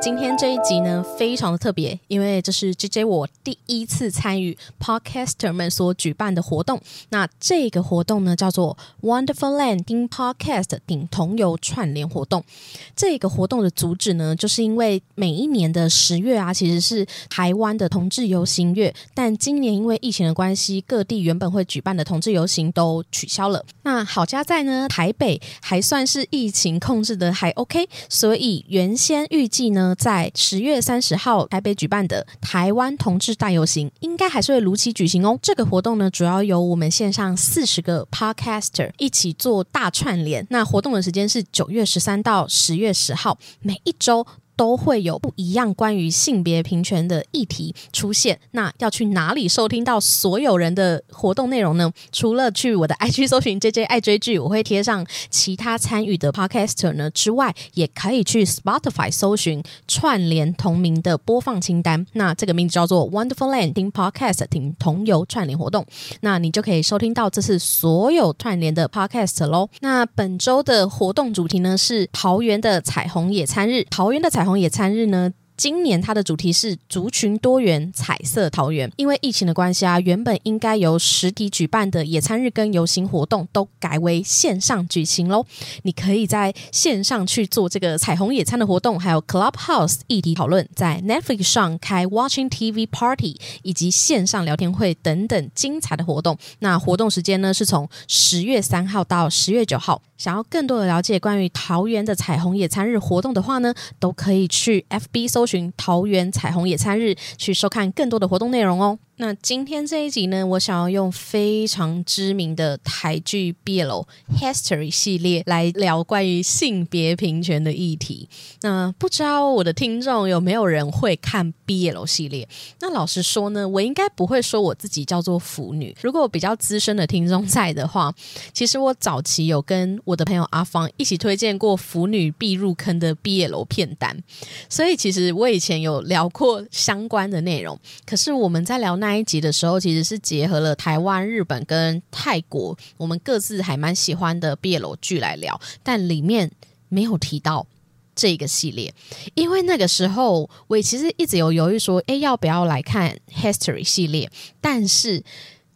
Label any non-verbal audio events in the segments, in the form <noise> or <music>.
今天这一集呢，非常的特别，因为这是 J J 我第一次参与 Podcaster 们所举办的活动。那这个活动呢，叫做 Wonderful Land 听 Podcast 顶同游串联活动。这个活动的主旨呢，就是因为每一年的十月啊，其实是台湾的同志游行月，但今年因为疫情的关系，各地原本会举办的同志游行都取消了。那好家在呢，台北还算是疫情控制的还 OK，所以原先预计呢。在十月三十号台北举办的台湾同志大游行，应该还是会如期举行哦。这个活动呢，主要由我们线上四十个 Podcaster 一起做大串联。那活动的时间是九月十三到十月十号，每一周。都会有不一样关于性别平权的议题出现。那要去哪里收听到所有人的活动内容呢？除了去我的 <laughs> IG 搜寻 JJ 爱追剧，我会贴上其他参与的 Podcaster 呢之外，也可以去 Spotify 搜寻串联同名的播放清单。那这个名字叫做 Wonderful Land 听 Podcast 听同游串联活动。那你就可以收听到这次所有串联的 Podcast 喽。那本周的活动主题呢是桃园的彩虹野餐日，桃园的彩。野餐日呢？今年它的主题是族群多元彩色桃园，因为疫情的关系啊，原本应该由实体举办的野餐日跟游行活动都改为线上举行喽。你可以在线上去做这个彩虹野餐的活动，还有 Clubhouse 议题讨论，在 Netflix 上开 Watching TV Party 以及线上聊天会等等精彩的活动。那活动时间呢是从十月三号到十月九号。想要更多的了解关于桃园的彩虹野餐日活动的话呢，都可以去 FB 搜寻桃园彩虹野餐日，去收看更多的活动内容哦。那今天这一集呢，我想要用非常知名的台剧《BL History》系列来聊关于性别平权的议题。那不知道我的听众有没有人会看 BL 系列？那老实说呢，我应该不会说我自己叫做腐女。如果我比较资深的听众在的话，其实我早期有跟我的朋友阿芳一起推荐过腐女必入坑的 BL 片单，所以其实我以前有聊过相关的内容。可是我们在聊那。那一集的时候，其实是结合了台湾、日本跟泰国，我们各自还蛮喜欢的 BL 剧来聊，但里面没有提到这个系列，因为那个时候我其实一直有犹豫说，哎，要不要来看 History 系列？但是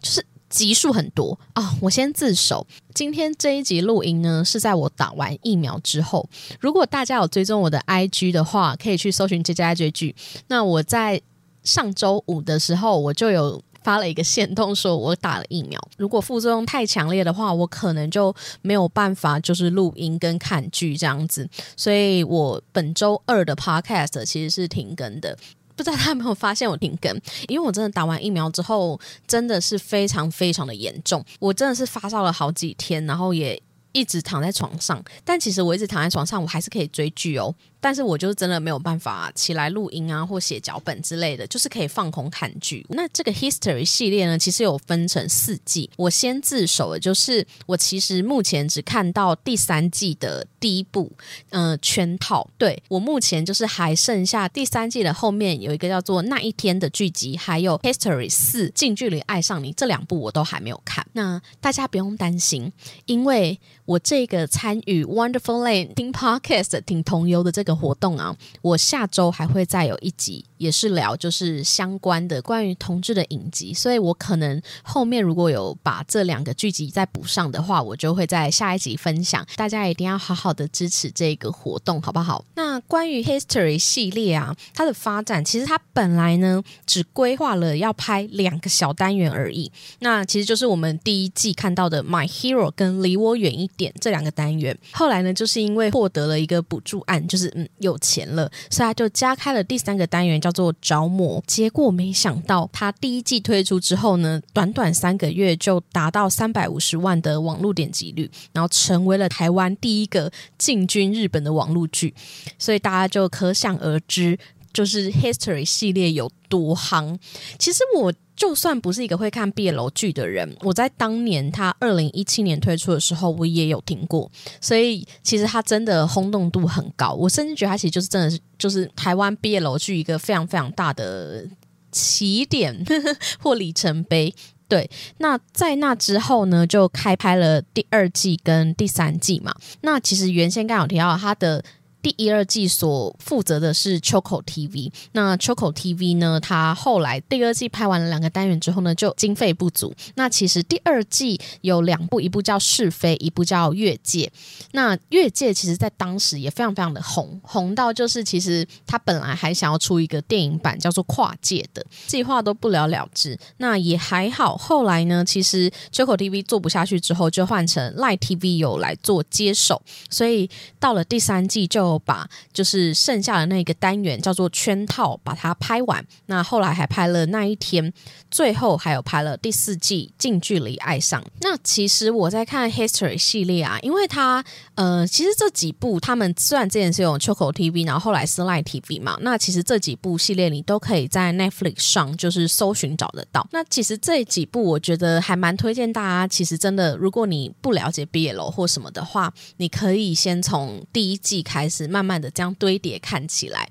就是集数很多啊，我先自首。今天这一集录音呢，是在我打完疫苗之后。如果大家有追踪我的 IG 的话，可以去搜寻 J J I 追剧。那我在。上周五的时候，我就有发了一个线动，说我打了疫苗。如果副作用太强烈的话，我可能就没有办法就是录音跟看剧这样子。所以我本周二的 podcast 其实是停更的。不知道大家有没有发现我停更？因为我真的打完疫苗之后，真的是非常非常的严重，我真的是发烧了好几天，然后也一直躺在床上。但其实我一直躺在床上，我还是可以追剧哦。但是我就是真的没有办法起来录音啊，或写脚本之类的，就是可以放空看剧。那这个 History 系列呢，其实有分成四季。我先自首的就是我其实目前只看到第三季的第一部，嗯，圈套。对我目前就是还剩下第三季的后面有一个叫做那一天的剧集，还有 History 四近距离爱上你这两部我都还没有看。那大家不用担心，因为我这个参与 Wonderful Lane 听 Podcast 听同游的这个。活动啊，我下周还会再有一集，也是聊就是相关的关于同志的影集，所以我可能后面如果有把这两个剧集再补上的话，我就会在下一集分享。大家一定要好好的支持这个活动，好不好？那关于 History 系列啊，它的发展其实它本来呢只规划了要拍两个小单元而已，那其实就是我们第一季看到的 My Hero 跟离我远一点这两个单元。后来呢，就是因为获得了一个补助案，就是嗯。有钱了，所以他就加开了第三个单元，叫做着魔。结果没想到，它第一季推出之后呢，短短三个月就达到三百五十万的网络点击率，然后成为了台湾第一个进军日本的网络剧。所以大家就可想而知，就是 History 系列有多夯。其实我。就算不是一个会看毕业楼剧的人，我在当年他二零一七年推出的时候，我也有听过，所以其实他真的轰动度很高。我甚至觉得他其实就是真的是就是台湾毕业楼剧一个非常非常大的起点 <laughs> 或里程碑。对，那在那之后呢，就开拍了第二季跟第三季嘛。那其实原先刚好提到他的。第一、二季所负责的是秋口 TV，那秋口 TV 呢？它后来第二季拍完了两个单元之后呢，就经费不足。那其实第二季有两部，一部叫《是非》，一部叫《越界》。那《越界》其实在当时也非常非常的红，红到就是其实他本来还想要出一个电影版，叫做《跨界》的计划都不了了之。那也还好，后来呢，其实秋口 TV 做不下去之后，就换成赖 TV 有来做接手，所以到了第三季就。我把就是剩下的那个单元叫做圈套，把它拍完。那后来还拍了那一天，最后还有拍了第四季近距离爱上。那其实我在看 History 系列啊，因为它呃，其实这几部他们虽然之前是用 Choco TV，然后后来是 Line TV 嘛，那其实这几部系列你都可以在 Netflix 上就是搜寻找得到。那其实这几部我觉得还蛮推荐大家，其实真的如果你不了解 BL 或什么的话，你可以先从第一季开始。慢慢的将堆叠看起来，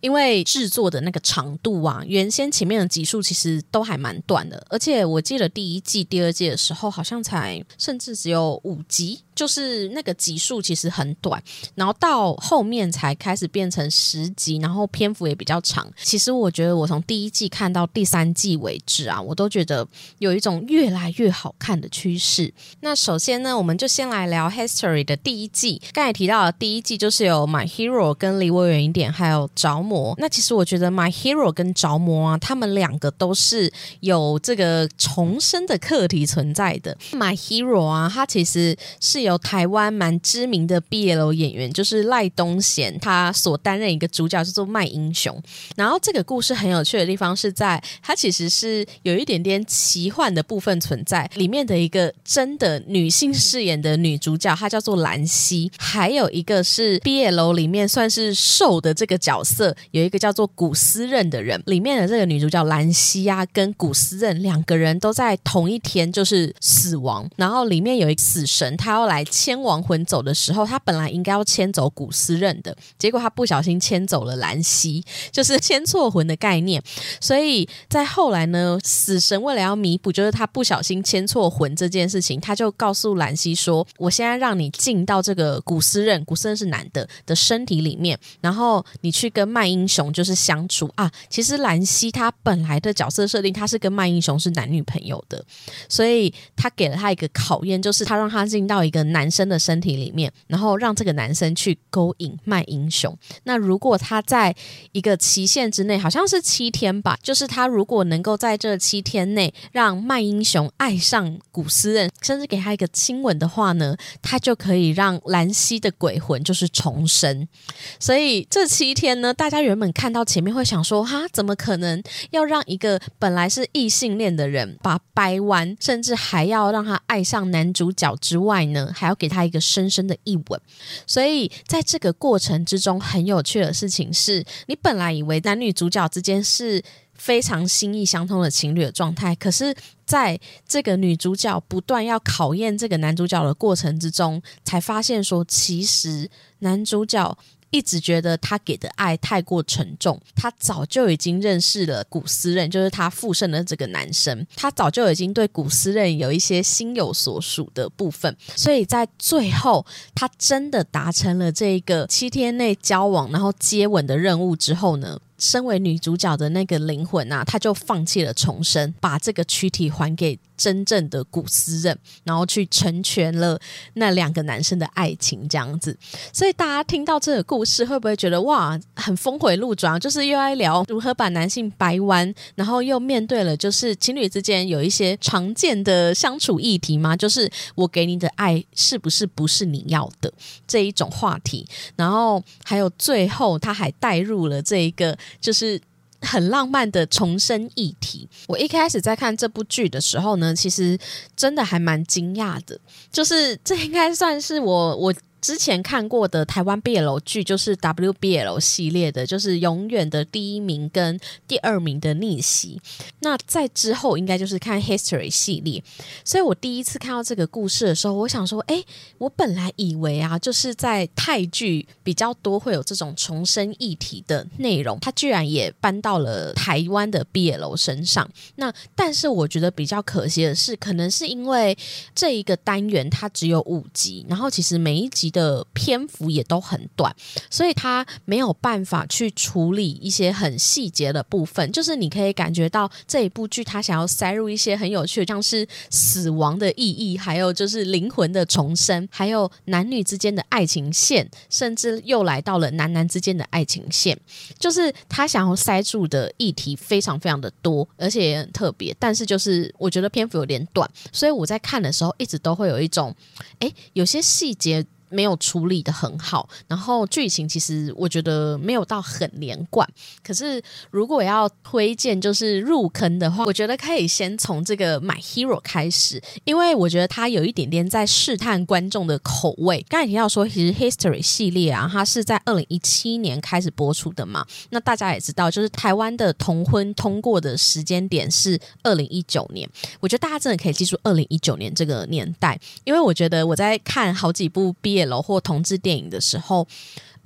因为制作的那个长度啊，原先前面的集数其实都还蛮短的，而且我记得第一季、第二季的时候好像才甚至只有五集。就是那个集数其实很短，然后到后面才开始变成十集，然后篇幅也比较长。其实我觉得我从第一季看到第三季为止啊，我都觉得有一种越来越好看的趋势。那首先呢，我们就先来聊《History》的第一季。刚才提到的第一季就是有《My Hero》跟《离我远一点》，还有《着魔》。那其实我觉得《My Hero》跟《着魔》啊，他们两个都是有这个重生的课题存在的。《My Hero》啊，它其实是。由台湾蛮知名的 BL 演员，就是赖东贤，他所担任一个主角叫做麦英雄。然后这个故事很有趣的地方是在，它其实是有一点点奇幻的部分存在。里面的一个真的女性饰演的女主角，她叫做兰溪。还有一个是 BL 里面算是瘦的这个角色，有一个叫做古斯任的人。里面的这个女主角兰西啊，跟古斯任两个人都在同一天就是死亡。然后里面有一个死神，他要来。牵亡魂走的时候，他本来应该要牵走古斯任的，结果他不小心牵走了兰西，就是牵错魂的概念。所以在后来呢，死神为了要弥补，就是他不小心牵错魂这件事情，他就告诉兰西说：“我现在让你进到这个古斯任，古斯任是男的的身体里面，然后你去跟麦英雄就是相处啊。其实兰溪他本来的角色设定，他是跟麦英雄是男女朋友的，所以他给了他一个考验，就是他让他进到一个。男生的身体里面，然后让这个男生去勾引卖英雄。那如果他在一个期限之内，好像是七天吧，就是他如果能够在这七天内让卖英雄爱上古斯人，甚至给他一个亲吻的话呢，他就可以让兰溪的鬼魂就是重生。所以这七天呢，大家他原本看到前面会想说，哈，怎么可能要让一个本来是异性恋的人把掰弯，甚至还要让他爱上男主角之外呢？还要给他一个深深的一吻，所以在这个过程之中，很有趣的事情是，你本来以为男女主角之间是非常心意相通的情侣的状态，可是在这个女主角不断要考验这个男主角的过程之中，才发现说，其实男主角。一直觉得他给的爱太过沉重，他早就已经认识了古斯任，就是他附身的这个男生，他早就已经对古斯任有一些心有所属的部分，所以在最后他真的达成了这一个七天内交往然后接吻的任务之后呢？身为女主角的那个灵魂啊，她就放弃了重生，把这个躯体还给真正的古斯人，然后去成全了那两个男生的爱情，这样子。所以大家听到这个故事，会不会觉得哇，很峰回路转？就是又来聊如何把男性掰弯，然后又面对了就是情侣之间有一些常见的相处议题吗？就是我给你的爱是不是不是你要的这一种话题？然后还有最后他还带入了这一个。就是很浪漫的重生议题。我一开始在看这部剧的时候呢，其实真的还蛮惊讶的。就是这应该算是我我之前看过的台湾 BL 剧就是 WBL 系列的，就是永远的第一名跟第二名的逆袭。那在之后应该就是看 History 系列。所以我第一次看到这个故事的时候，我想说，哎，我本来以为啊，就是在泰剧比较多会有这种重生议题的内容，它居然也搬到了台湾的 BL 身上。那但是我觉得比较可惜的是，可能是因为这一个单元它只有五集，然后其实每一集的篇幅也都很短，所以它没有办法去处理一些很细节的部分。就是你可以感觉到这一部剧它想要塞入一些很有趣的，像是死亡的意义，还有就是灵魂的重生，<laughs> 还有男女之间的爱情线，甚至又来到了男男之间的爱情线。就是他想要塞住的议题非常非常的多，而且也很特别。但是就是我觉得篇幅有点短，所以我在看的时候一直都会有一种，哎，有些细节。没有处理的很好，然后剧情其实我觉得没有到很连贯。可是如果要推荐就是入坑的话，我觉得可以先从这个《My Hero》开始，因为我觉得它有一点点在试探观众的口味。刚才提到说，其实《History》系列啊，它是在二零一七年开始播出的嘛。那大家也知道，就是台湾的同婚通过的时间点是二零一九年。我觉得大家真的可以记住二零一九年这个年代，因为我觉得我在看好几部业。楼或同志电影的时候。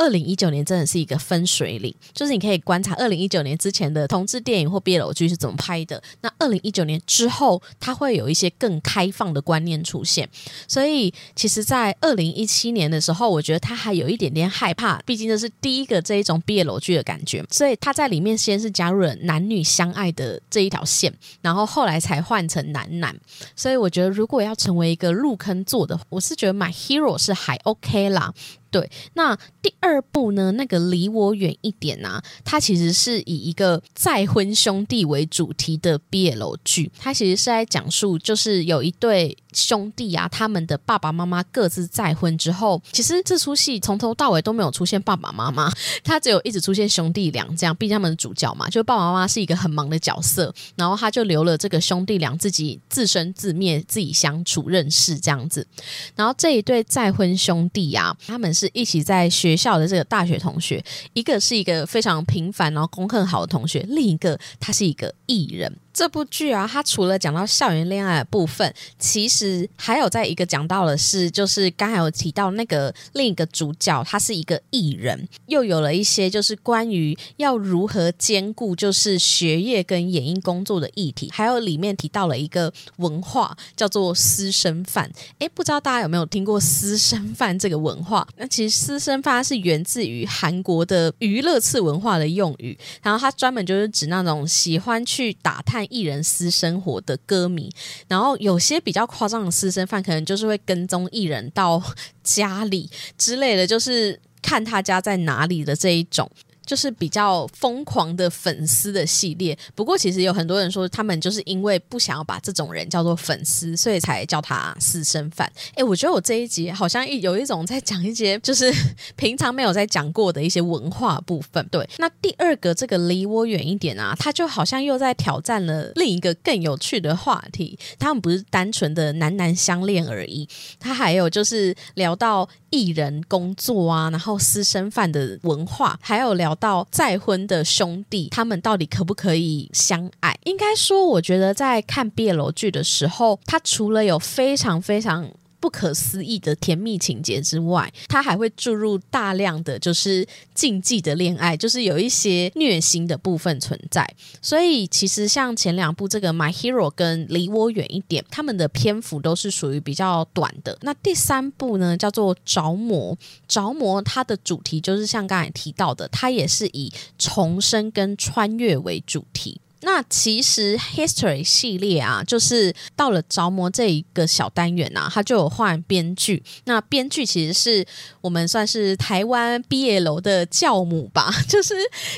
二零一九年真的是一个分水岭，就是你可以观察二零一九年之前的同志电影或毕业楼剧是怎么拍的。那二零一九年之后，它会有一些更开放的观念出现。所以，其实，在二零一七年的时候，我觉得他还有一点点害怕，毕竟这是第一个这一种毕业楼剧的感觉。所以他在里面先是加入了男女相爱的这一条线，然后后来才换成男男。所以，我觉得如果要成为一个入坑做的，我是觉得买 Hero 是还 OK 啦。对，那第二部呢？那个离我远一点啊，它其实是以一个再婚兄弟为主题的 BL 剧，它其实是在讲述，就是有一对。兄弟啊，他们的爸爸妈妈各自再婚之后，其实这出戏从头到尾都没有出现爸爸妈妈，<laughs> 他只有一直出现兄弟俩这样，毕竟他们的主角嘛，就爸爸妈妈是一个很忙的角色，然后他就留了这个兄弟俩自己自生自灭，自己相处认识这样子。然后这一对再婚兄弟啊，他们是一起在学校的这个大学同学，一个是一个非常平凡然后功课好的同学，另一个他是一个艺人。这部剧啊，它除了讲到校园恋爱的部分，其实还有在一个讲到的是，就是刚才有提到那个另一个主角，他是一个艺人，又有了一些就是关于要如何兼顾就是学业跟演艺工作的议题，还有里面提到了一个文化叫做私生饭。诶，不知道大家有没有听过私生饭这个文化？那其实私生饭是源自于韩国的娱乐次文化的用语，然后它专门就是指那种喜欢去打探。艺人私生活的歌迷，然后有些比较夸张的私生饭，可能就是会跟踪艺人到 <laughs> 家里之类的，就是看他家在哪里的这一种。就是比较疯狂的粉丝的系列，不过其实有很多人说，他们就是因为不想要把这种人叫做粉丝，所以才叫他私生饭。哎，我觉得我这一集好像有一种在讲一些就是平常没有在讲过的一些文化部分。对，那第二个这个离我远一点啊，他就好像又在挑战了另一个更有趣的话题。他们不是单纯的男男相恋而已，他还有就是聊到艺人工作啊，然后私生饭的文化，还有聊。到再婚的兄弟，他们到底可不可以相爱？应该说，我觉得在看 BL 剧的时候，他除了有非常非常。不可思议的甜蜜情节之外，它还会注入大量的就是禁忌的恋爱，就是有一些虐心的部分存在。所以其实像前两部这个《My Hero》跟《离我远一点》，他们的篇幅都是属于比较短的。那第三部呢，叫做《着魔》，着魔它的主题就是像刚才提到的，它也是以重生跟穿越为主题。那其实 History 系列啊，就是到了着魔这一个小单元啊，它就有换编剧。那编剧其实是我们算是台湾毕业楼的教母吧，<laughs> 就是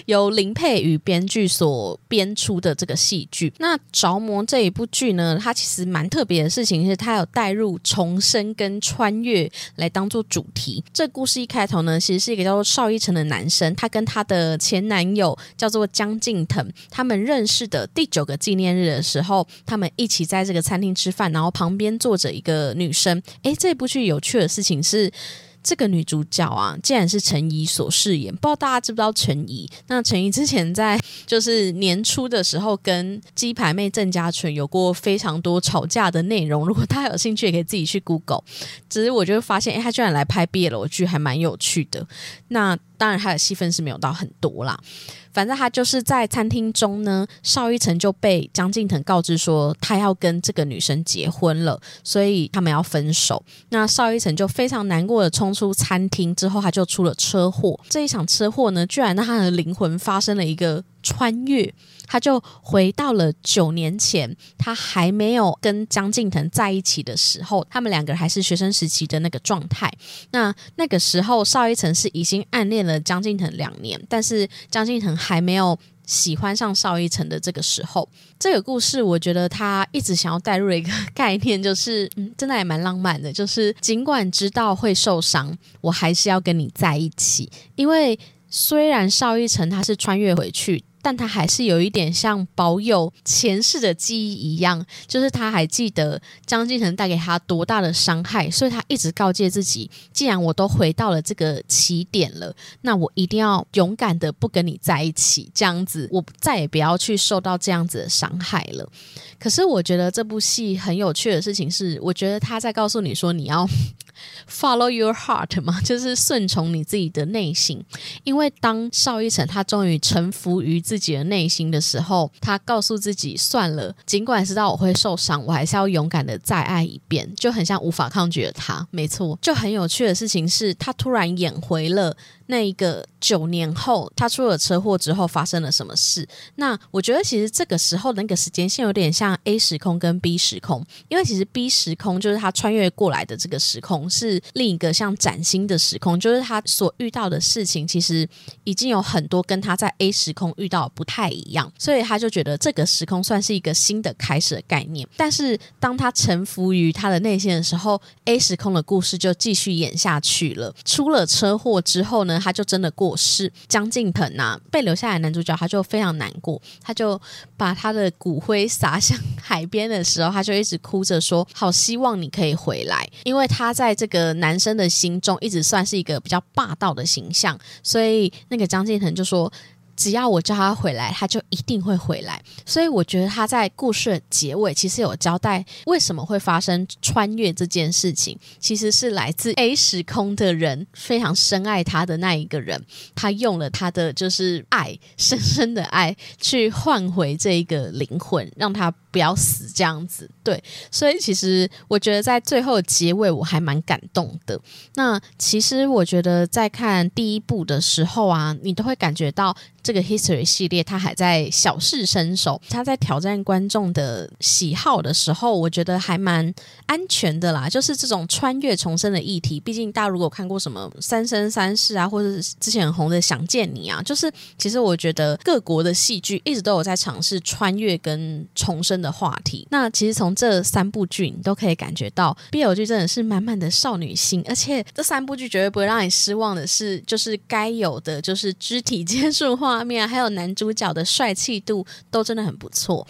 由林佩瑜编剧所编出的这个戏剧。那着魔这一部剧呢，它其实蛮特别的事情是，它有带入重生跟穿越来当做主题。这故事一开头呢，其实是一个叫做邵一成的男生，他跟他的前男友叫做江敬腾，他们认识。是的，第九个纪念日的时候，他们一起在这个餐厅吃饭，然后旁边坐着一个女生。诶，这部剧有趣的事情是。这个女主角啊，竟然是陈怡所饰演。不知道大家知不知道陈怡？那陈怡之前在就是年初的时候跟鸡排妹郑嘉纯有过非常多吵架的内容。如果大家有兴趣，也可以自己去 Google。只是我就发现，哎，她居然来拍毕业楼剧，还蛮有趣的。那当然，他的戏份是没有到很多啦。反正他就是在餐厅中呢，邵一成就被江敬腾告知说他要跟这个女生结婚了，所以他们要分手。那邵一成就非常难过的冲出餐厅，之后他就出了车祸。这一场车祸呢，居然让他的灵魂发生了一个穿越。他就回到了九年前，他还没有跟江敬腾在一起的时候，他们两个还是学生时期的那个状态。那那个时候，邵一成是已经暗恋了江敬腾两年，但是江敬腾还没有喜欢上邵一成的这个时候，这个故事我觉得他一直想要带入一个概念，就是嗯，真的还蛮浪漫的，就是尽管知道会受伤，我还是要跟你在一起，因为虽然邵一成他是穿越回去。但他还是有一点像保有前世的记忆一样，就是他还记得张敬腾带给他多大的伤害，所以他一直告诫自己：既然我都回到了这个起点了，那我一定要勇敢的不跟你在一起，这样子我再也不要去受到这样子的伤害了。可是我觉得这部戏很有趣的事情是，我觉得他在告诉你说你要 follow your heart 嘛，<laughs> 就是顺从你自己的内心，因为当邵一晨他终于臣服于。自己的内心的时候，他告诉自己算了，尽管知道我会受伤，我还是要勇敢的再爱一遍，就很像无法抗拒的他。没错，就很有趣的事情是他突然演回了。那一个九年后，他出了车祸之后发生了什么事？那我觉得其实这个时候那个时间线有点像 A 时空跟 B 时空，因为其实 B 时空就是他穿越过来的这个时空，是另一个像崭新的时空，就是他所遇到的事情其实已经有很多跟他在 A 时空遇到不太一样，所以他就觉得这个时空算是一个新的开始的概念。但是当他臣服于他的内心的时候，A 时空的故事就继续演下去了。出了车祸之后呢？他就真的过世，江敬腾呐被留下来，男主角他就非常难过，他就把他的骨灰撒向海边的时候，他就一直哭着说：“好希望你可以回来。”因为他在这个男生的心中一直算是一个比较霸道的形象，所以那个张敬腾就说。只要我叫他回来，他就一定会回来。所以我觉得他在故事的结尾其实有交代为什么会发生穿越这件事情，其实是来自 <laughs> A 时空的人非常深爱他的那一个人，他用了他的就是爱，深深的爱去换回这一个灵魂，让他不要死这样子。对，所以其实我觉得在最后结尾我还蛮感动的。那其实我觉得在看第一部的时候啊，你都会感觉到。这个 History 系列，他还在小试身手，他在挑战观众的喜好的时候，我觉得还蛮安全的啦。就是这种穿越重生的议题，毕竟大家如果看过什么《三生三世》啊，或者是之前很红的《想见你》啊，就是其实我觉得各国的戏剧一直都有在尝试穿越跟重生的话题。那其实从这三部剧，你都可以感觉到 BL 剧真的是满满的少女心，而且这三部剧绝对不会让你失望的是，就是该有的就是肢体接触。画面还有男主角的帅气度都真的很不错。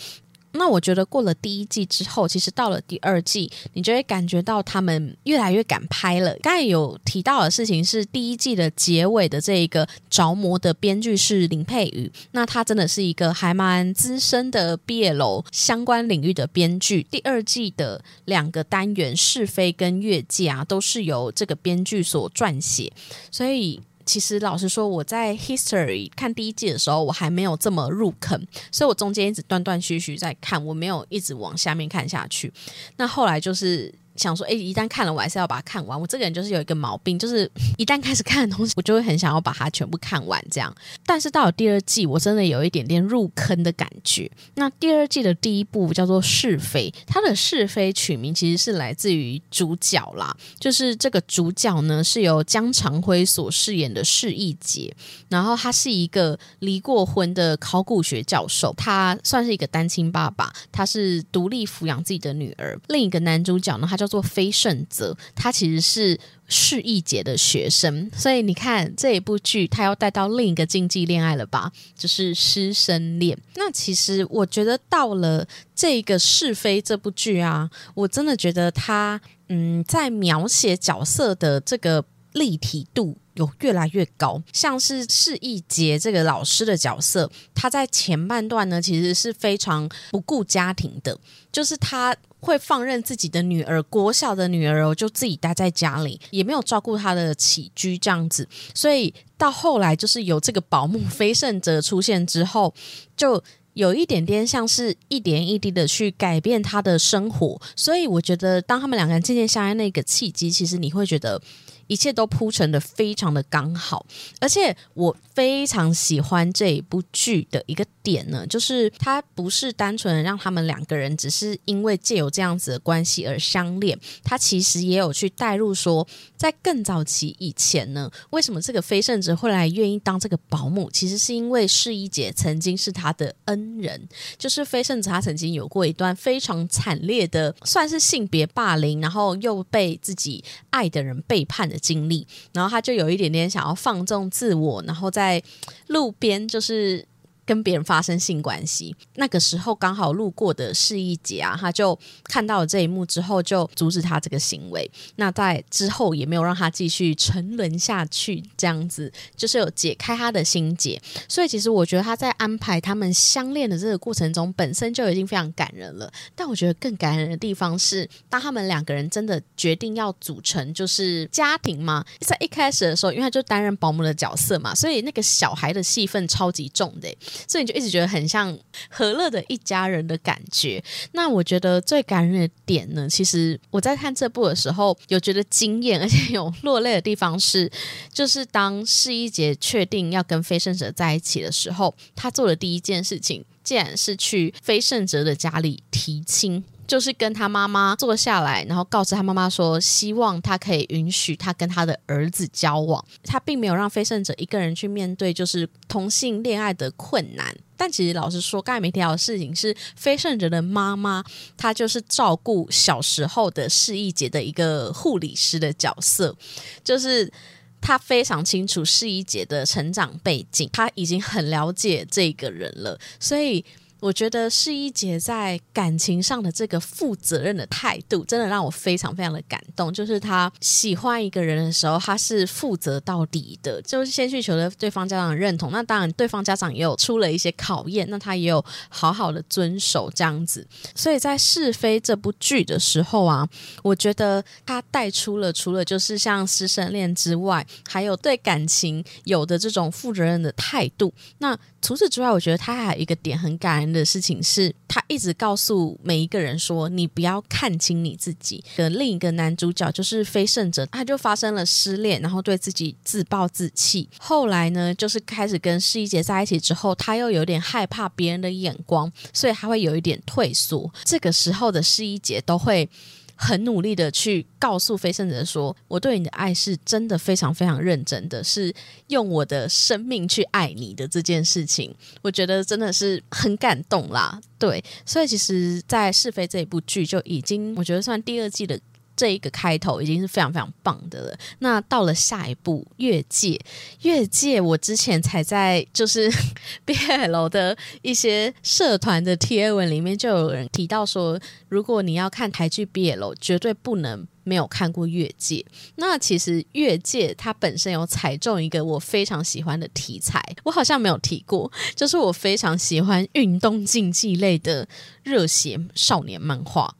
那我觉得过了第一季之后，其实到了第二季，你就会感觉到他们越来越敢拍了。刚才有提到的事情是第一季的结尾的这一个着魔的编剧是林佩瑜，那他真的是一个还蛮资深的毕业楼相关领域的编剧。第二季的两个单元是非跟越界啊，都是由这个编剧所撰写，所以。其实老实说，我在 History 看第一季的时候，我还没有这么入坑，所以我中间一直断断续续在看，我没有一直往下面看下去。那后来就是。想说，哎，一旦看了，我还是要把它看完。我这个人就是有一个毛病，就是 <laughs> 一旦开始看的东西，我就会很想要把它全部看完。这样，但是到了第二季，我真的有一点点入坑的感觉。那第二季的第一部叫做《是非》，它的是非取名其实是来自于主角啦，就是这个主角呢是由江长辉所饰演的释义杰，然后他是一个离过婚的考古学教授，他算是一个单亲爸爸，他是独立抚养自己的女儿。另一个男主角呢，他。叫做飞胜泽，他其实是释义杰的学生，所以你看这一部剧，他要带到另一个禁忌恋爱了吧？就是师生恋。那其实我觉得到了这个是非这部剧啊，我真的觉得他嗯，在描写角色的这个立体度有越来越高。像是释义杰这个老师的角色，他在前半段呢，其实是非常不顾家庭的，就是他。会放任自己的女儿，国小的女儿哦，就自己待在家里，也没有照顾她的起居这样子。所以到后来，就是有这个保姆飞圣哲出现之后，就有一点点像是一点一滴的去改变她的生活。所以我觉得，当他们两个人渐渐相爱那个契机，其实你会觉得。一切都铺陈的非常的刚好，而且我非常喜欢这一部剧的一个点呢，就是它不是单纯让他们两个人只是因为借有这样子的关系而相恋，它其实也有去带入说，在更早期以前呢，为什么这个飞圣者会来愿意当这个保姆，其实是因为世一姐曾经是他的恩人，就是飞圣者他曾经有过一段非常惨烈的，算是性别霸凌，然后又被自己爱的人背叛的。经历，然后他就有一点点想要放纵自我，然后在路边就是。跟别人发生性关系，那个时候刚好路过的是一姐啊，他就看到了这一幕之后，就阻止他这个行为。那在之后也没有让他继续沉沦下去，这样子就是有解开他的心结。所以其实我觉得他在安排他们相恋的这个过程中，本身就已经非常感人了。但我觉得更感人的地方是，当他们两个人真的决定要组成就是家庭嘛，在一开始的时候，因为他就担任保姆的角色嘛，所以那个小孩的戏份超级重的。所以你就一直觉得很像和乐的一家人的感觉。那我觉得最感人的点呢，其实我在看这部的时候有觉得惊艳，而且有落泪的地方是，就是当释一杰确定要跟非圣哲在一起的时候，他做的第一件事情，竟然是去非圣哲的家里提亲。就是跟他妈妈坐下来，然后告知他妈妈说，希望他可以允许他跟他的儿子交往。他并没有让非胜者一个人去面对就是同性恋爱的困难。但其实老实说，刚才没提到的事情是，非胜者的妈妈，她就是照顾小时候的释义姐的一个护理师的角色，就是她非常清楚释一姐的成长背景，她已经很了解这个人了，所以。我觉得是一姐在感情上的这个负责任的态度，真的让我非常非常的感动。就是他喜欢一个人的时候，他是负责到底的，就是先去求得对方家长的认同。那当然，对方家长也有出了一些考验，那他也有好好的遵守这样子。所以在是非这部剧的时候啊，我觉得他带出了除了就是像师生恋之外，还有对感情有的这种负责任的态度。那除此之外，我觉得他还有一个点很感人的事情，是他一直告诉每一个人说：“你不要看清你自己。”的另一个男主角就是非胜者，他就发生了失恋，然后对自己自暴自弃。后来呢，就是开始跟施一杰在一起之后，他又有点害怕别人的眼光，所以他会有一点退缩。这个时候的施一杰都会。很努力的去告诉飞圣者说，我对你的爱是真的非常非常认真的，是用我的生命去爱你的这件事情，我觉得真的是很感动啦。对，所以其实，在是非这一部剧就已经，我觉得算第二季的。这一个开头已经是非常非常棒的了。那到了下一步《越界》，《越界》我之前才在就是 <laughs> BL 的一些社团的贴文里面就有人提到说，如果你要看台剧 BL，绝对不能没有看过《越界》。那其实《越界》它本身有踩中一个我非常喜欢的题材，我好像没有提过，就是我非常喜欢运动竞技类的热血少年漫画。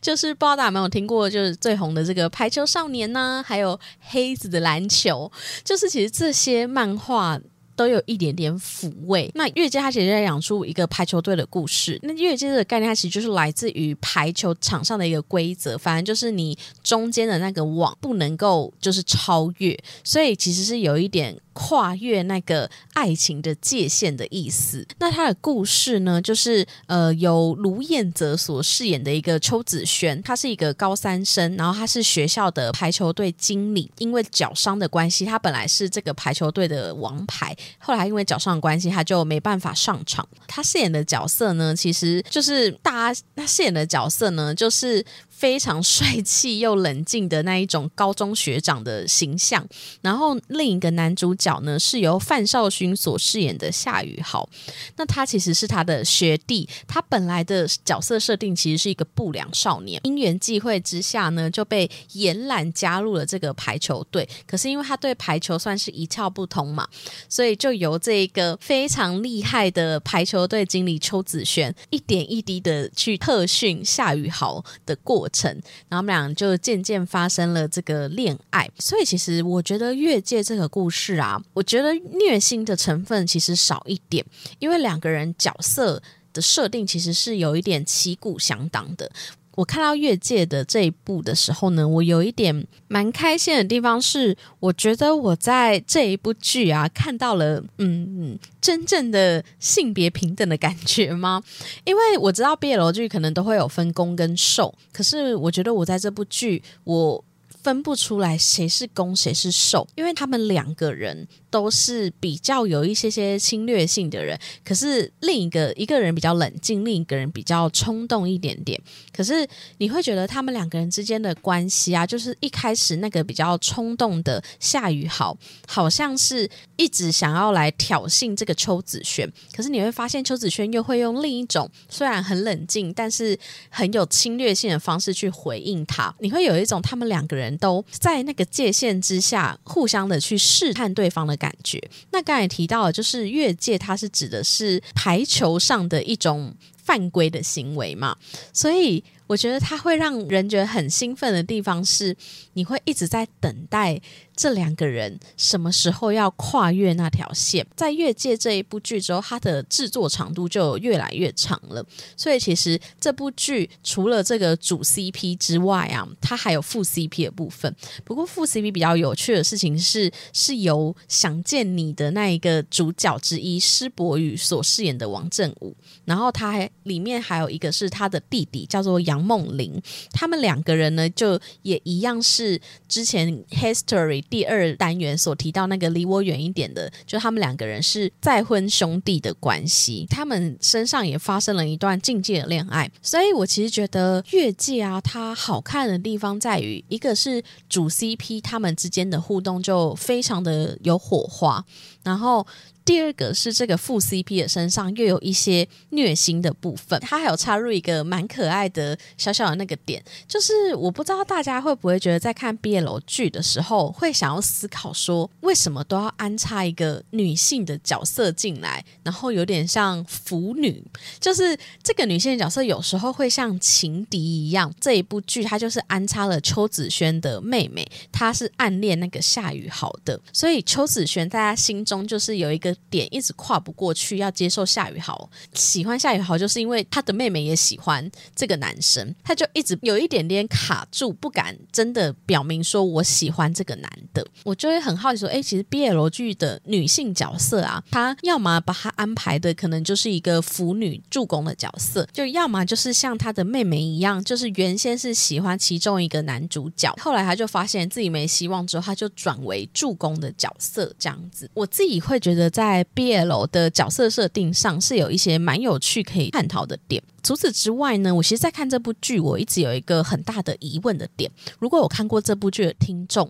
就是不知道大家有没有听过，就是最红的这个排球少年呢，还有黑子的篮球，就是其实这些漫画都有一点点抚慰。那越界它其实在讲出一个排球队的故事。那越界的概念它其实就是来自于排球场上的一个规则，反正就是你中间的那个网不能够就是超越，所以其实是有一点。跨越那个爱情的界限的意思。那他的故事呢，就是呃，由卢彦泽所饰演的一个邱子轩，他是一个高三生，然后他是学校的排球队经理。因为脚伤的关系，他本来是这个排球队的王牌，后来因为脚伤的关系，他就没办法上场。他饰演的角色呢，其实就是大家他饰演的角色呢，就是。非常帅气又冷静的那一种高中学长的形象。然后另一个男主角呢，是由范少勋所饰演的夏雨豪。那他其实是他的学弟，他本来的角色设定其实是一个不良少年，因缘际会之下呢，就被延揽加入了这个排球队。可是因为他对排球算是一窍不通嘛，所以就由这个非常厉害的排球队经理邱子轩一点一滴的去特训夏雨豪的过成，然后我们俩就渐渐发生了这个恋爱。所以其实我觉得越界这个故事啊，我觉得虐心的成分其实少一点，因为两个人角色的设定其实是有一点旗鼓相当的。我看到越界的这一部的时候呢，我有一点蛮开心的地方是，我觉得我在这一部剧啊看到了嗯嗯真正的性别平等的感觉吗？<laughs> 因为我知道毕业楼剧可能都会有分攻跟受，可是我觉得我在这部剧我分不出来谁是攻谁是受，因为他们两个人。都是比较有一些些侵略性的人，可是另一个一个人比较冷静，另一个人比较冲动一点点。可是你会觉得他们两个人之间的关系啊，就是一开始那个比较冲动的夏雨豪，好像是一直想要来挑衅这个邱子轩。可是你会发现邱子轩又会用另一种虽然很冷静，但是很有侵略性的方式去回应他。你会有一种他们两个人都在那个界限之下，互相的去试探对方的。感觉，那刚才提到就是越界，它是指的是排球上的一种犯规的行为嘛，所以。我觉得它会让人觉得很兴奋的地方是，你会一直在等待这两个人什么时候要跨越那条线。在越界这一部剧之后，它的制作长度就越来越长了。所以其实这部剧除了这个主 CP 之外啊，它还有副 CP 的部分。不过副 CP 比较有趣的事情是，是由想见你的那一个主角之一施柏宇所饰演的王振武，然后他还里面还有一个是他的弟弟，叫做杨。梦玲，他们两个人呢，就也一样是之前 History 第二单元所提到那个离我远一点的，就他们两个人是再婚兄弟的关系，他们身上也发生了一段境界的恋爱，所以我其实觉得越界啊，它好看的地方在于，一个是主 CP 他们之间的互动就非常的有火花，然后。第二个是这个副 CP 的身上又有一些虐心的部分，他还有插入一个蛮可爱的小小的那个点，就是我不知道大家会不会觉得在看 BL 剧的时候会想要思考说，为什么都要安插一个女性的角色进来，然后有点像腐女，就是这个女性角色有时候会像情敌一样。这一部剧它就是安插了邱子轩的妹妹，她是暗恋那个夏雨豪的，所以邱子轩在他心中就是有一个。点一直跨不过去，要接受夏雨豪喜欢夏雨豪，就是因为他的妹妹也喜欢这个男生，他就一直有一点点卡住，不敢真的表明说我喜欢这个男的。我就会很好奇说，哎，其实 BL 剧的女性角色啊，她要么把她安排的可能就是一个腐女助攻的角色，就要么就是像她的妹妹一样，就是原先是喜欢其中一个男主角，后来他就发现自己没希望之后，他就转为助攻的角色这样子。我自己会觉得在。在 BL 的角色设定上是有一些蛮有趣可以探讨的点。除此之外呢，我其实，在看这部剧，我一直有一个很大的疑问的点。如果有看过这部剧的听众，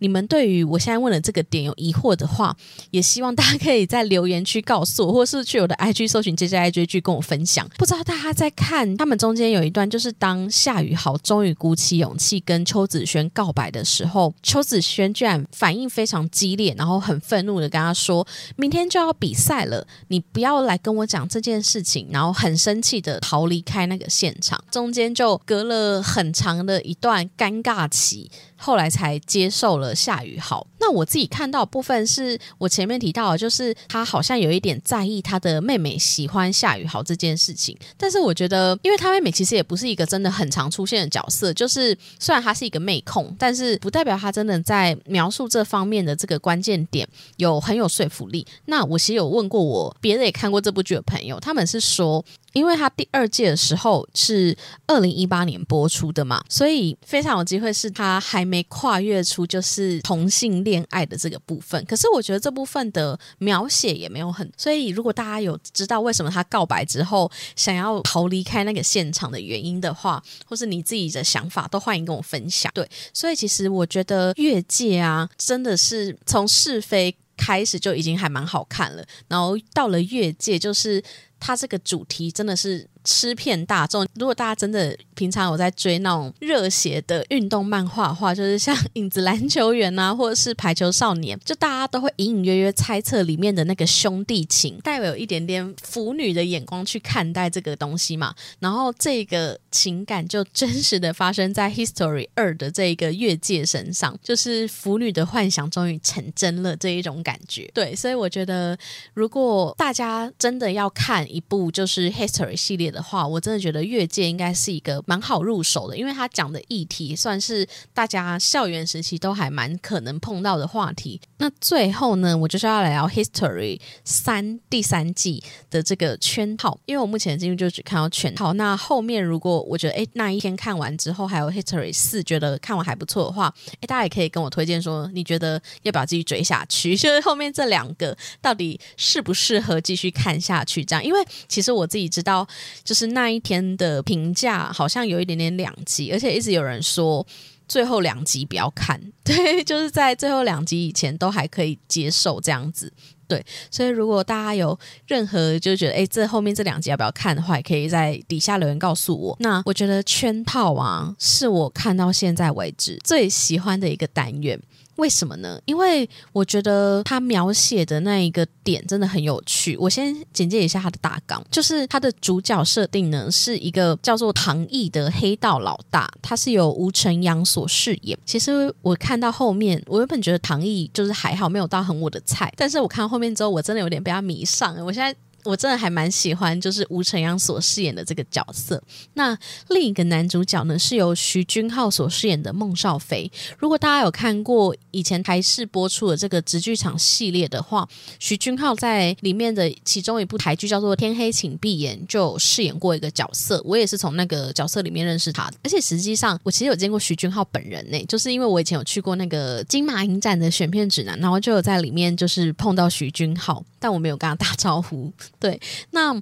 你们对于我现在问的这个点有疑惑的话，也希望大家可以在留言区告诉我，或是去我的 IG 搜寻 J J I 追剧跟我分享。不知道大家在看他们中间有一段，就是当夏雨豪终于鼓起勇气跟邱子轩告白的时候，邱子轩居然反应非常激烈，然后很愤怒的跟他说：“明天就要比赛了，你不要来跟我讲这件事情。”然后很生气的。逃离开那个现场，中间就隔了很长的一段尴尬期。后来才接受了夏雨豪。那我自己看到部分是我前面提到，就是他好像有一点在意他的妹妹喜欢夏雨豪这件事情。但是我觉得，因为他妹妹其实也不是一个真的很常出现的角色，就是虽然他是一个妹控，但是不代表他真的在描述这方面的这个关键点有很有说服力。那我其实有问过我别的也看过这部剧的朋友，他们是说。因为它第二届的时候是二零一八年播出的嘛，所以非常有机会是它还没跨越出就是同性恋爱的这个部分。可是我觉得这部分的描写也没有很，所以如果大家有知道为什么他告白之后想要逃离开那个现场的原因的话，或是你自己的想法，都欢迎跟我分享。对，所以其实我觉得越界啊，真的是从是非开始就已经还蛮好看了，然后到了越界就是。它这个主题真的是。吃骗大众。如果大家真的平常有在追那种热血的运动漫画的话，就是像《影子篮球员》啊，或者是《排球少年》，就大家都会隐隐约约猜测里面的那个兄弟情，带有一点点腐女的眼光去看待这个东西嘛。然后这个情感就真实的发生在《History 二》的这一个越界身上，就是腐女的幻想终于成真了这一种感觉。对，所以我觉得如果大家真的要看一部就是《History》系列的。话，我真的觉得越界应该是一个蛮好入手的，因为他讲的议题算是大家校园时期都还蛮可能碰到的话题。那最后呢，我就是要来聊《History 三》第三季的这个圈套，因为我目前的进入就只看到圈套。那后面如果我觉得哎那一天看完之后还有《History 四》觉得看完还不错的话，哎大家也可以跟我推荐说你觉得要不要继续追下去？<laughs> 就是后面这两个到底适不适合继续看下去？这样，因为其实我自己知道。就是那一天的评价好像有一点点两极，而且一直有人说最后两集不要看。对，就是在最后两集以前都还可以接受这样子。对，所以如果大家有任何就觉得哎，这后面这两集要不要看的话，也可以在底下留言告诉我。那我觉得圈套啊，是我看到现在为止最喜欢的一个单元。为什么呢？因为我觉得他描写的那一个点真的很有趣。我先简介一下他的大纲，就是他的主角设定呢是一个叫做唐毅的黑道老大，他是由吴承阳所饰演。其实我看到后面，我原本觉得唐毅就是还好，没有到很我的菜，但是我看到后面之后，我真的有点被他迷上。我现在。我真的还蛮喜欢，就是吴承阳所饰演的这个角色。那另一个男主角呢，是由徐君浩所饰演的孟少飞。如果大家有看过以前台视播出的这个直剧场系列的话，徐君浩在里面的其中一部台剧叫做《天黑请闭眼》，就饰演过一个角色。我也是从那个角色里面认识他的。而且实际上，我其实有见过徐君浩本人呢，就是因为我以前有去过那个金马影展的选片指南，然后就有在里面就是碰到徐君浩，但我没有跟他打招呼。对，那。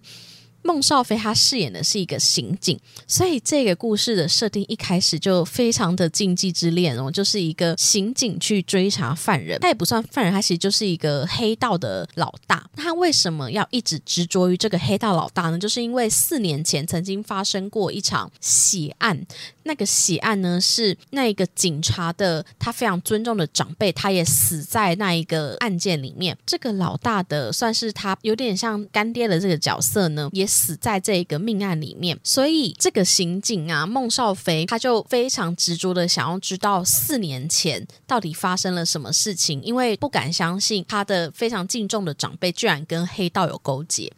孟少飞他饰演的是一个刑警，所以这个故事的设定一开始就非常的禁忌之恋哦，就是一个刑警去追查犯人，他也不算犯人，他其实就是一个黑道的老大。那他为什么要一直执着于这个黑道老大呢？就是因为四年前曾经发生过一场血案，那个血案呢是那个警察的他非常尊重的长辈，他也死在那一个案件里面。这个老大的算是他有点像干爹的这个角色呢，也。死在这个命案里面，所以这个刑警啊，孟少飞他就非常执着的想要知道四年前到底发生了什么事情，因为不敢相信他的非常敬重的长辈居然跟黑道有勾结。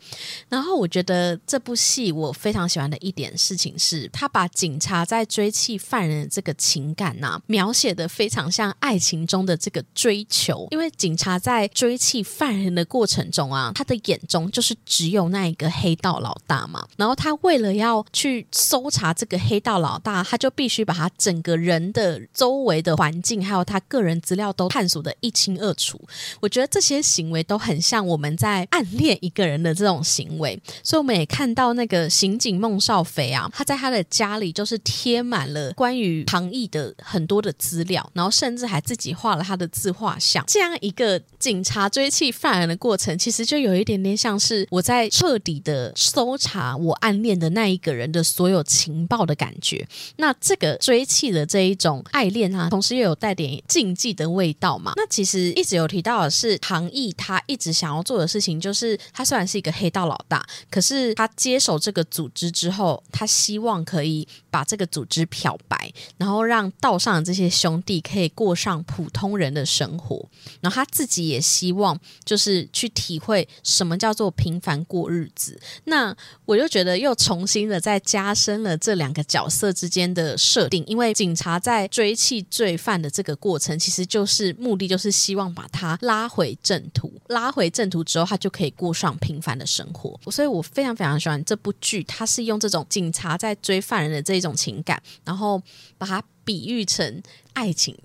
然后我觉得这部戏我非常喜欢的一点事情是，他把警察在追弃犯人的这个情感呐，描写的非常像爱情中的这个追求，因为警察在追弃犯人的过程中啊，他的眼中就是只有那一个黑道了。老大嘛，然后他为了要去搜查这个黑道老大，他就必须把他整个人的周围的环境，还有他个人资料都探索的一清二楚。我觉得这些行为都很像我们在暗恋一个人的这种行为，所以我们也看到那个刑警孟少飞啊，他在他的家里就是贴满了关于唐毅的很多的资料，然后甚至还自己画了他的自画像。这样一个警察追缉犯人的过程，其实就有一点点像是我在彻底的。搜查我暗恋的那一个人的所有情报的感觉，那这个追气的这一种爱恋啊，同时又有带点禁忌的味道嘛。那其实一直有提到的是，唐毅他一直想要做的事情，就是他虽然是一个黑道老大，可是他接手这个组织之后，他希望可以把这个组织漂白，然后让道上的这些兄弟可以过上普通人的生活，然后他自己也希望就是去体会什么叫做平凡过日子。那那我就觉得又重新的再加深了这两个角色之间的设定，因为警察在追缉罪犯的这个过程，其实就是目的就是希望把他拉回正途，拉回正途之后，他就可以过上平凡的生活。所以我非常非常喜欢这部剧，它是用这种警察在追犯人的这种情感，然后把它比喻成爱情。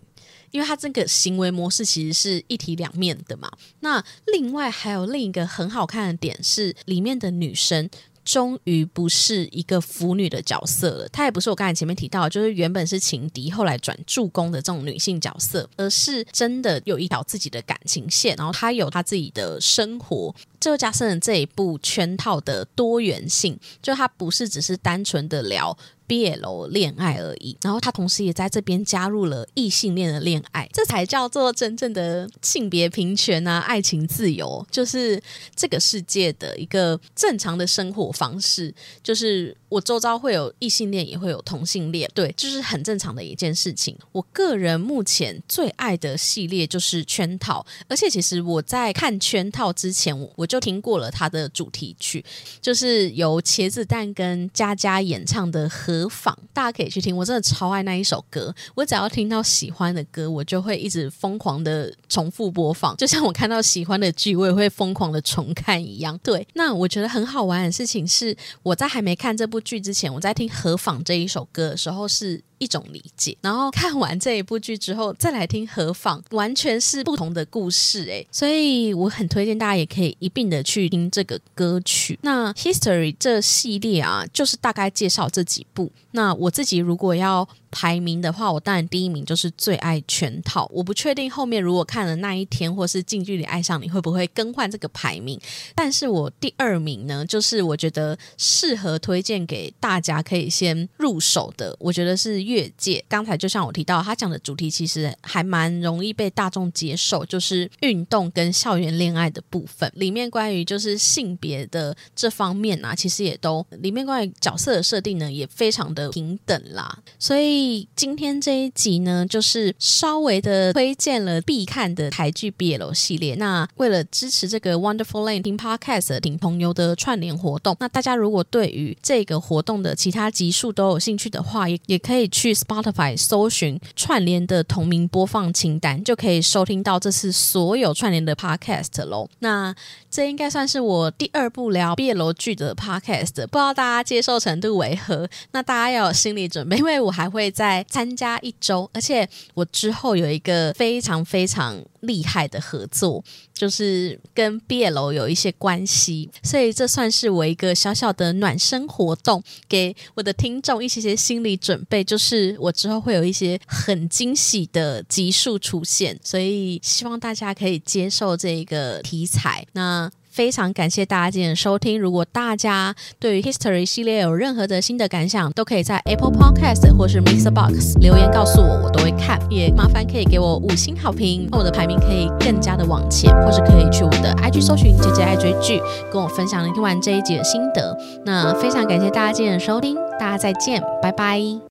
因为他这个行为模式其实是一体两面的嘛。那另外还有另一个很好看的点是，里面的女生终于不是一个腐女的角色了，她也不是我刚才前面提到，就是原本是情敌，后来转助攻的这种女性角色，而是真的有一条自己的感情线，然后她有她自己的生活，这就加深了这一部圈套的多元性，就她不是只是单纯的聊。别楼恋爱而已，然后他同时也在这边加入了异性恋的恋爱，这才叫做真正的性别平权啊，爱情自由，就是这个世界的一个正常的生活方式。就是我周遭会有异性恋，也会有同性恋，对，就是很正常的一件事情。我个人目前最爱的系列就是圈套，而且其实我在看圈套之前，我就听过了它的主题曲，就是由茄子蛋跟佳佳演唱的。何妨？大家可以去听，我真的超爱那一首歌。我只要听到喜欢的歌，我就会一直疯狂的重复播放，就像我看到喜欢的剧，我也会疯狂的重看一样。对，那我觉得很好玩的事情是，我在还没看这部剧之前，我在听《何妨》这一首歌的时候是。一种理解，然后看完这一部剧之后，再来听何妨，完全是不同的故事诶，所以我很推荐大家也可以一并的去听这个歌曲。那 History 这系列啊，就是大概介绍这几部。那我自己如果要。排名的话，我当然第一名就是最爱全套。我不确定后面如果看了那一天或是近距离爱上你会不会更换这个排名，但是我第二名呢，就是我觉得适合推荐给大家可以先入手的，我觉得是越界。刚才就像我提到，他讲的主题其实还蛮容易被大众接受，就是运动跟校园恋爱的部分，里面关于就是性别的这方面啊，其实也都里面关于角色的设定呢，也非常的平等啦，所以。今天这一集呢，就是稍微的推荐了必看的台剧 BL 系列。那为了支持这个 Wonderful Lane 听 Podcast 听朋友的串联活动，那大家如果对于这个活动的其他集数都有兴趣的话，也也可以去 Spotify 搜寻串联的同名播放清单，就可以收听到这次所有串联的 Podcast 喽。那这应该算是我第二部聊毕业楼剧的 Podcast，不知道大家接受程度为何？那大家要有心理准备，因为我还会。再参加一周，而且我之后有一个非常非常厉害的合作，就是跟 BL 有一些关系，所以这算是我一个小小的暖身活动，给我的听众一些些心理准备，就是我之后会有一些很惊喜的集数出现，所以希望大家可以接受这个题材。那。非常感谢大家今天的收听。如果大家对于 History 系列有任何的新的感想，都可以在 Apple Podcast 或是 Mixer Box 留言告诉我，我都会看。也麻烦可以给我五星好评，我的排名可以更加的往前，或是可以去我的 IG 搜寻姐姐爱追剧，跟我分享你听完这一集的心得。那非常感谢大家今天的收听，大家再见，拜拜。